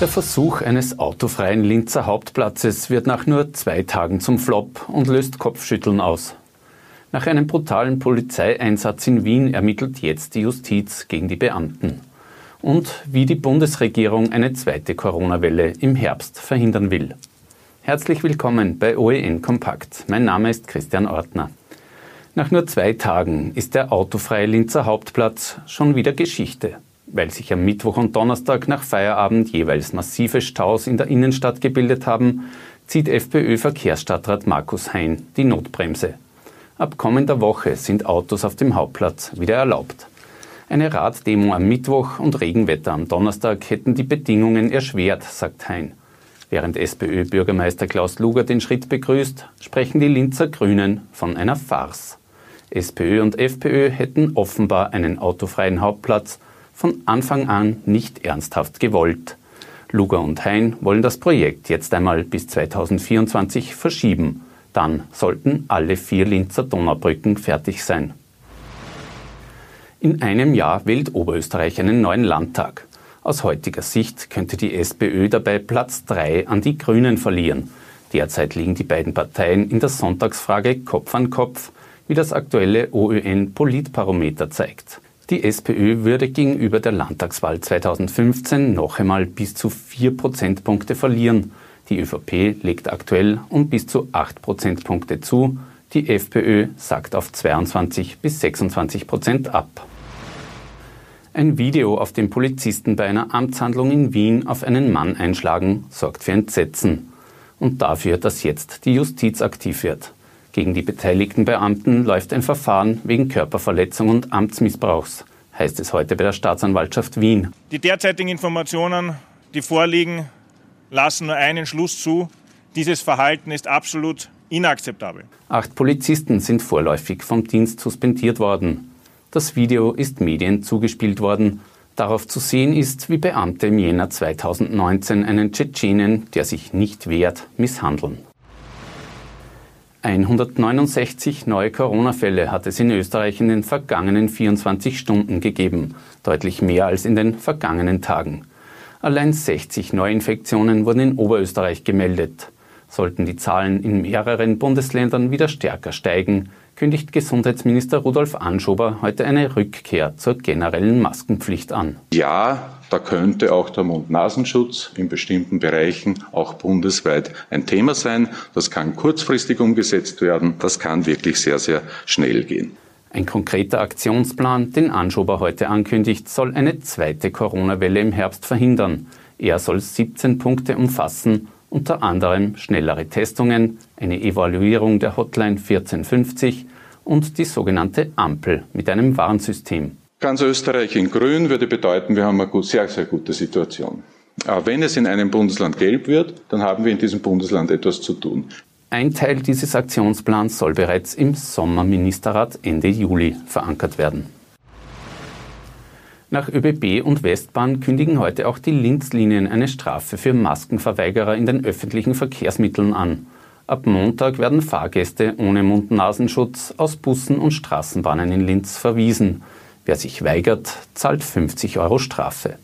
Der Versuch eines autofreien Linzer Hauptplatzes wird nach nur zwei Tagen zum Flop und löst Kopfschütteln aus. Nach einem brutalen Polizeieinsatz in Wien ermittelt jetzt die Justiz gegen die Beamten. Und wie die Bundesregierung eine zweite Corona-Welle im Herbst verhindern will. Herzlich willkommen bei OEN Kompakt. Mein Name ist Christian Ortner. Nach nur zwei Tagen ist der autofreie Linzer Hauptplatz schon wieder Geschichte. Weil sich am Mittwoch und Donnerstag nach Feierabend jeweils massive Staus in der Innenstadt gebildet haben, zieht FPÖ-Verkehrsstadtrat Markus Hein die Notbremse. Ab kommender Woche sind Autos auf dem Hauptplatz wieder erlaubt. Eine Raddemo am Mittwoch und Regenwetter am Donnerstag hätten die Bedingungen erschwert, sagt Hein. Während SPÖ-Bürgermeister Klaus Luger den Schritt begrüßt, sprechen die Linzer Grünen von einer Farce. SPÖ und FPÖ hätten offenbar einen autofreien Hauptplatz von Anfang an nicht ernsthaft gewollt. Luger und Hein wollen das Projekt jetzt einmal bis 2024 verschieben. Dann sollten alle vier Linzer Donaubrücken fertig sein. In einem Jahr wählt Oberösterreich einen neuen Landtag. Aus heutiger Sicht könnte die SPÖ dabei Platz 3 an die Grünen verlieren. Derzeit liegen die beiden Parteien in der Sonntagsfrage Kopf an Kopf, wie das aktuelle OÖN Politbarometer zeigt. Die SPÖ würde gegenüber der Landtagswahl 2015 noch einmal bis zu vier Prozentpunkte verlieren. Die ÖVP legt aktuell um bis zu acht Prozentpunkte zu. Die FPÖ sagt auf 22 bis 26 Prozent ab. Ein Video, auf dem Polizisten bei einer Amtshandlung in Wien auf einen Mann einschlagen, sorgt für Entsetzen und dafür, dass jetzt die Justiz aktiv wird. Gegen die beteiligten Beamten läuft ein Verfahren wegen Körperverletzung und Amtsmissbrauchs, heißt es heute bei der Staatsanwaltschaft Wien. Die derzeitigen Informationen, die vorliegen, lassen nur einen Schluss zu. Dieses Verhalten ist absolut inakzeptabel. Acht Polizisten sind vorläufig vom Dienst suspendiert worden. Das Video ist Medien zugespielt worden. Darauf zu sehen ist, wie Beamte im Jänner 2019 einen Tschetschenen, der sich nicht wehrt, misshandeln. 169 neue Corona-Fälle hat es in Österreich in den vergangenen 24 Stunden gegeben, deutlich mehr als in den vergangenen Tagen. Allein 60 Neuinfektionen wurden in Oberösterreich gemeldet. Sollten die Zahlen in mehreren Bundesländern wieder stärker steigen, kündigt Gesundheitsminister Rudolf Anschober heute eine Rückkehr zur generellen Maskenpflicht an. Ja, da könnte auch der Mund-Nasenschutz in bestimmten Bereichen auch bundesweit ein Thema sein. Das kann kurzfristig umgesetzt werden. Das kann wirklich sehr, sehr schnell gehen. Ein konkreter Aktionsplan, den Anschober heute ankündigt, soll eine zweite Corona-Welle im Herbst verhindern. Er soll 17 Punkte umfassen, unter anderem schnellere Testungen, eine Evaluierung der Hotline 1450 und die sogenannte Ampel mit einem Warnsystem. Ganz Österreich in Grün würde bedeuten, wir haben eine sehr, sehr gute Situation. Aber wenn es in einem Bundesland gelb wird, dann haben wir in diesem Bundesland etwas zu tun. Ein Teil dieses Aktionsplans soll bereits im Sommerministerrat Ende Juli verankert werden. Nach ÖBB und Westbahn kündigen heute auch die Linzlinien eine Strafe für Maskenverweigerer in den öffentlichen Verkehrsmitteln an. Ab Montag werden Fahrgäste ohne Mund-Nasenschutz aus Bussen und Straßenbahnen in Linz verwiesen. Wer sich weigert, zahlt 50 Euro Strafe.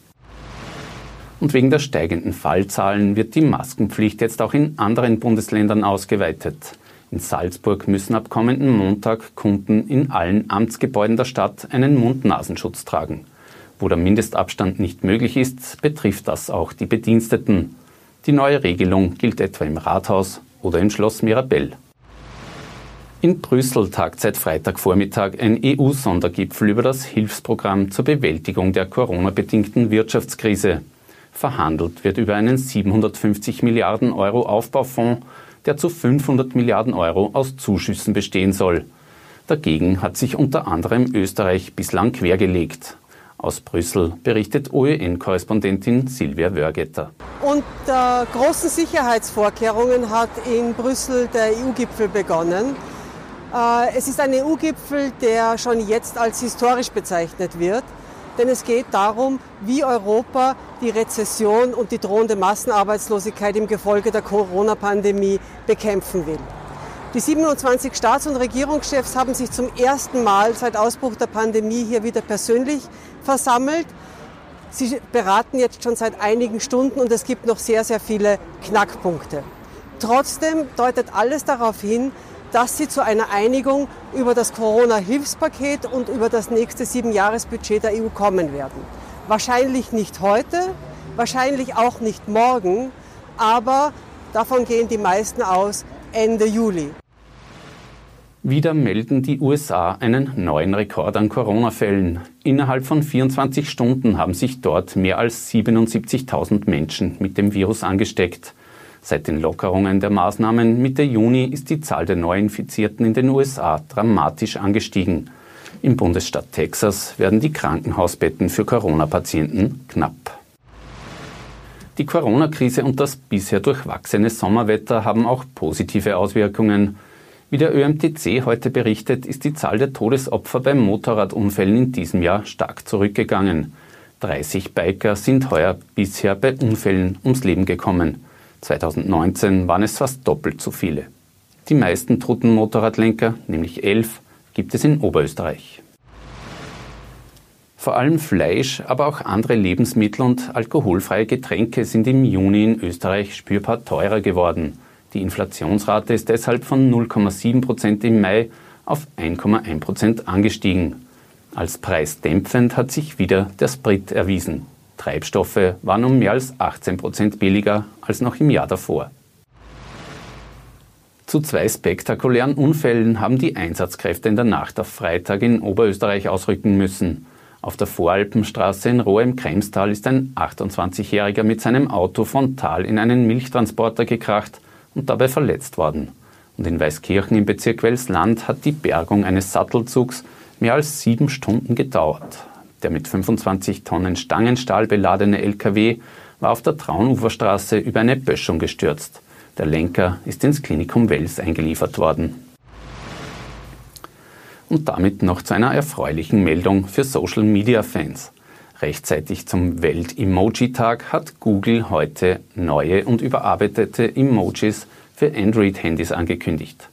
Und wegen der steigenden Fallzahlen wird die Maskenpflicht jetzt auch in anderen Bundesländern ausgeweitet. In Salzburg müssen ab kommenden Montag Kunden in allen Amtsgebäuden der Stadt einen Mund-Nasenschutz tragen. Wo der Mindestabstand nicht möglich ist, betrifft das auch die Bediensteten. Die neue Regelung gilt etwa im Rathaus oder im Schloss Mirabell. In Brüssel tagt seit Freitagvormittag ein EU-Sondergipfel über das Hilfsprogramm zur Bewältigung der Corona-bedingten Wirtschaftskrise. Verhandelt wird über einen 750 Milliarden Euro Aufbaufonds, der zu 500 Milliarden Euro aus Zuschüssen bestehen soll. Dagegen hat sich unter anderem Österreich bislang quergelegt. Aus Brüssel berichtet OEN-Korrespondentin Silvia Wörgetter. Unter großen Sicherheitsvorkehrungen hat in Brüssel der EU-Gipfel begonnen. Äh, es ist ein EU-Gipfel, der schon jetzt als historisch bezeichnet wird, denn es geht darum, wie Europa die Rezession und die drohende Massenarbeitslosigkeit im Gefolge der Corona-Pandemie bekämpfen will. Die 27 Staats- und Regierungschefs haben sich zum ersten Mal seit Ausbruch der Pandemie hier wieder persönlich versammelt. Sie beraten jetzt schon seit einigen Stunden und es gibt noch sehr, sehr viele Knackpunkte. Trotzdem deutet alles darauf hin, dass sie zu einer Einigung über das Corona-Hilfspaket und über das nächste Siebenjahresbudget der EU kommen werden. Wahrscheinlich nicht heute, wahrscheinlich auch nicht morgen, aber davon gehen die meisten aus Ende Juli. Wieder melden die USA einen neuen Rekord an Corona-Fällen. Innerhalb von 24 Stunden haben sich dort mehr als 77.000 Menschen mit dem Virus angesteckt. Seit den Lockerungen der Maßnahmen Mitte Juni ist die Zahl der Neuinfizierten in den USA dramatisch angestiegen. Im Bundesstaat Texas werden die Krankenhausbetten für Corona-Patienten knapp. Die Corona-Krise und das bisher durchwachsene Sommerwetter haben auch positive Auswirkungen. Wie der ÖMTC heute berichtet, ist die Zahl der Todesopfer bei Motorradunfällen in diesem Jahr stark zurückgegangen. 30 Biker sind heuer bisher bei Unfällen ums Leben gekommen. 2019 waren es fast doppelt so viele. Die meisten toten Motorradlenker, nämlich elf, gibt es in Oberösterreich. Vor allem Fleisch, aber auch andere Lebensmittel und alkoholfreie Getränke sind im Juni in Österreich spürbar teurer geworden. Die Inflationsrate ist deshalb von 0,7 Prozent im Mai auf 1,1 Prozent angestiegen. Als preisdämpfend hat sich wieder der Sprit erwiesen. Treibstoffe waren um mehr als 18 Prozent billiger als noch im Jahr davor. Zu zwei spektakulären Unfällen haben die Einsatzkräfte in der Nacht auf Freitag in Oberösterreich ausrücken müssen. Auf der Voralpenstraße in Rohr im Kremstal ist ein 28-Jähriger mit seinem Auto frontal in einen Milchtransporter gekracht und dabei verletzt worden. Und in Weißkirchen im Bezirk Welsland hat die Bergung eines Sattelzugs mehr als sieben Stunden gedauert. Der mit 25 Tonnen Stangenstahl beladene LKW war auf der Traunuferstraße über eine Böschung gestürzt. Der Lenker ist ins Klinikum Wels eingeliefert worden. Und damit noch zu einer erfreulichen Meldung für Social-Media-Fans. Rechtzeitig zum Welt-Emoji-Tag hat Google heute neue und überarbeitete Emojis für Android-Handys angekündigt.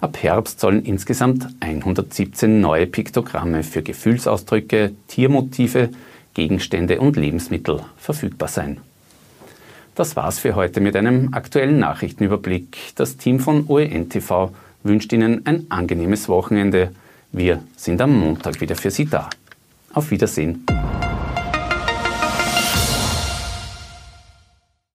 Ab Herbst sollen insgesamt 117 neue Piktogramme für Gefühlsausdrücke, Tiermotive, Gegenstände und Lebensmittel verfügbar sein. Das war's für heute mit einem aktuellen Nachrichtenüberblick. Das Team von OEN TV wünscht Ihnen ein angenehmes Wochenende. Wir sind am Montag wieder für Sie da. Auf Wiedersehen.